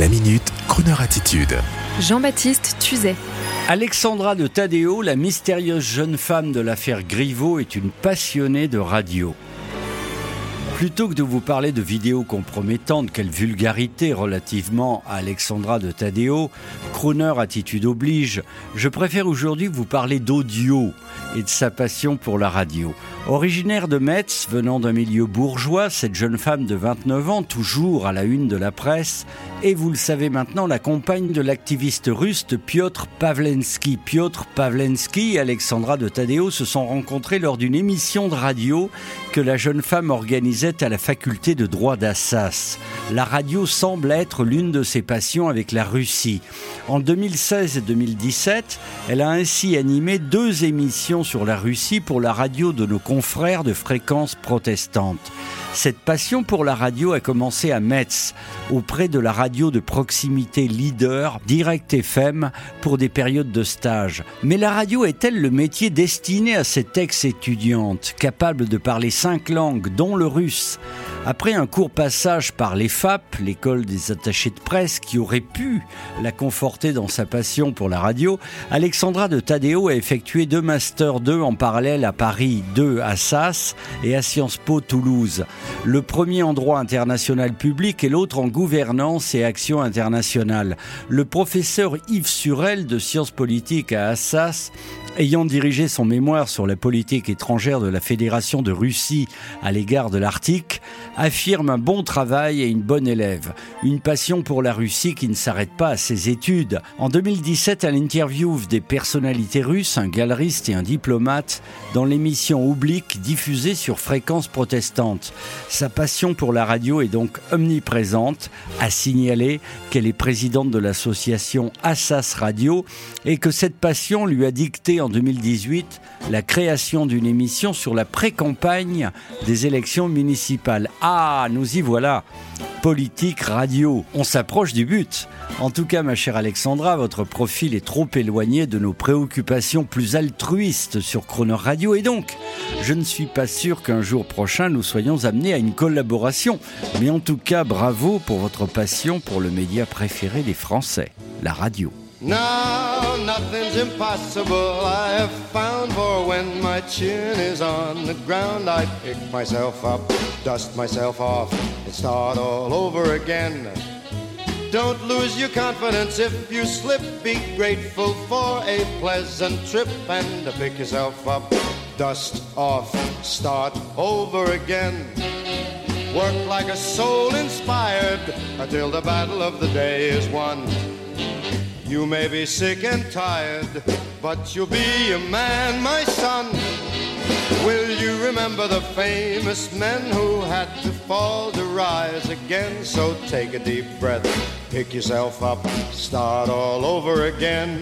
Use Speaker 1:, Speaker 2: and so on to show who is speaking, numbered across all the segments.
Speaker 1: La minute, Kroneur attitude.
Speaker 2: Jean-Baptiste Tuzet.
Speaker 3: Alexandra de Tadeo, la mystérieuse jeune femme de l'affaire Griveaux, est une passionnée de radio. Plutôt que de vous parler de vidéos compromettantes, quelle vulgarité relativement à Alexandra de Tadeo, Croner attitude oblige, je préfère aujourd'hui vous parler d'audio et de sa passion pour la radio. Originaire de Metz, venant d'un milieu bourgeois, cette jeune femme de 29 ans, toujours à la une de la presse, et vous le savez maintenant, la compagne de l'activiste russe Piotr Pavlensky. Piotr Pavlensky et Alexandra de Tadeo se sont rencontrés lors d'une émission de radio que la jeune femme organisait à la faculté de droit d'Assas. La radio semble être l'une de ses passions avec la Russie. En 2016 et 2017, elle a ainsi animé deux émissions sur la Russie pour la radio de nos confrères de fréquences protestantes. Cette passion pour la radio a commencé à Metz, auprès de la radio de proximité leader, Direct FM, pour des périodes de stage. Mais la radio est-elle le métier destiné à cette ex-étudiante, capable de parler cinq langues, dont le russe? Après un court passage par l'EFAP, l'école des attachés de presse, qui aurait pu la conforter dans sa passion pour la radio, Alexandra de Tadeo a effectué deux Masters 2 en parallèle à Paris, deux à SAS et à Sciences Po Toulouse. Le premier en droit international public et l'autre en gouvernance et internationale. Le professeur Yves Surel de sciences politiques à Assas Ayant dirigé son mémoire sur la politique étrangère de la Fédération de Russie à l'égard de l'Arctique, affirme un bon travail et une bonne élève. Une passion pour la Russie qui ne s'arrête pas à ses études. En 2017, elle interviewe des personnalités russes, un galeriste et un diplomate, dans l'émission Oblique diffusée sur fréquence protestante. Sa passion pour la radio est donc omniprésente, à signaler qu'elle est présidente de l'association Assas Radio et que cette passion lui a dicté en 2018 la création d'une émission sur la pré-campagne des élections municipales. Ah, nous y voilà Politique radio. On s'approche du but. En tout cas, ma chère Alexandra, votre profil est trop éloigné de nos préoccupations plus altruistes sur Chrono Radio et donc, je ne suis pas sûr qu'un jour prochain nous soyons amenés à une collaboration. Mais en tout cas, bravo pour votre passion pour le média préféré des Français, la radio.
Speaker 4: Nothing's impossible I have found For when my chin is on the ground I pick myself up, dust myself off And start all over again. Don't lose your confidence if you slip. Be grateful for a pleasant trip And pick yourself up, dust off, start over again. Work like a soul inspired Until the battle of the day is won you may be sick and tired, but you'll be a man, my son. Will you remember the famous men who had to fall to rise again? So take a deep breath, pick yourself up, start all over again.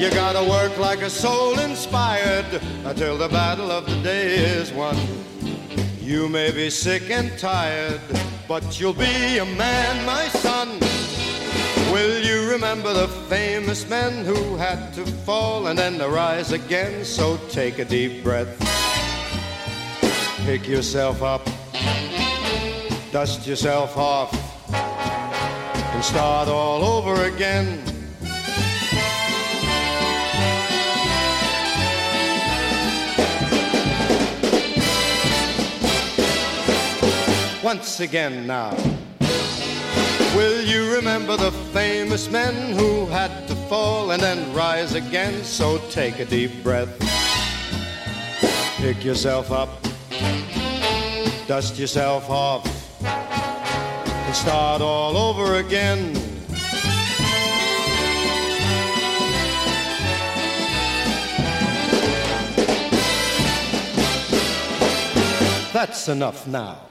Speaker 4: You gotta work like a soul inspired until the battle of the day is won. You may be sick and tired, but you'll be a man, my son. Will you remember the famous men who had to fall and then to rise again? So take a deep breath, pick yourself up, dust yourself off, and start all over again. Once again now. Will you remember the famous men who had to fall and then rise again? So take a deep breath, pick yourself up, dust yourself off, and start all over again. That's enough now.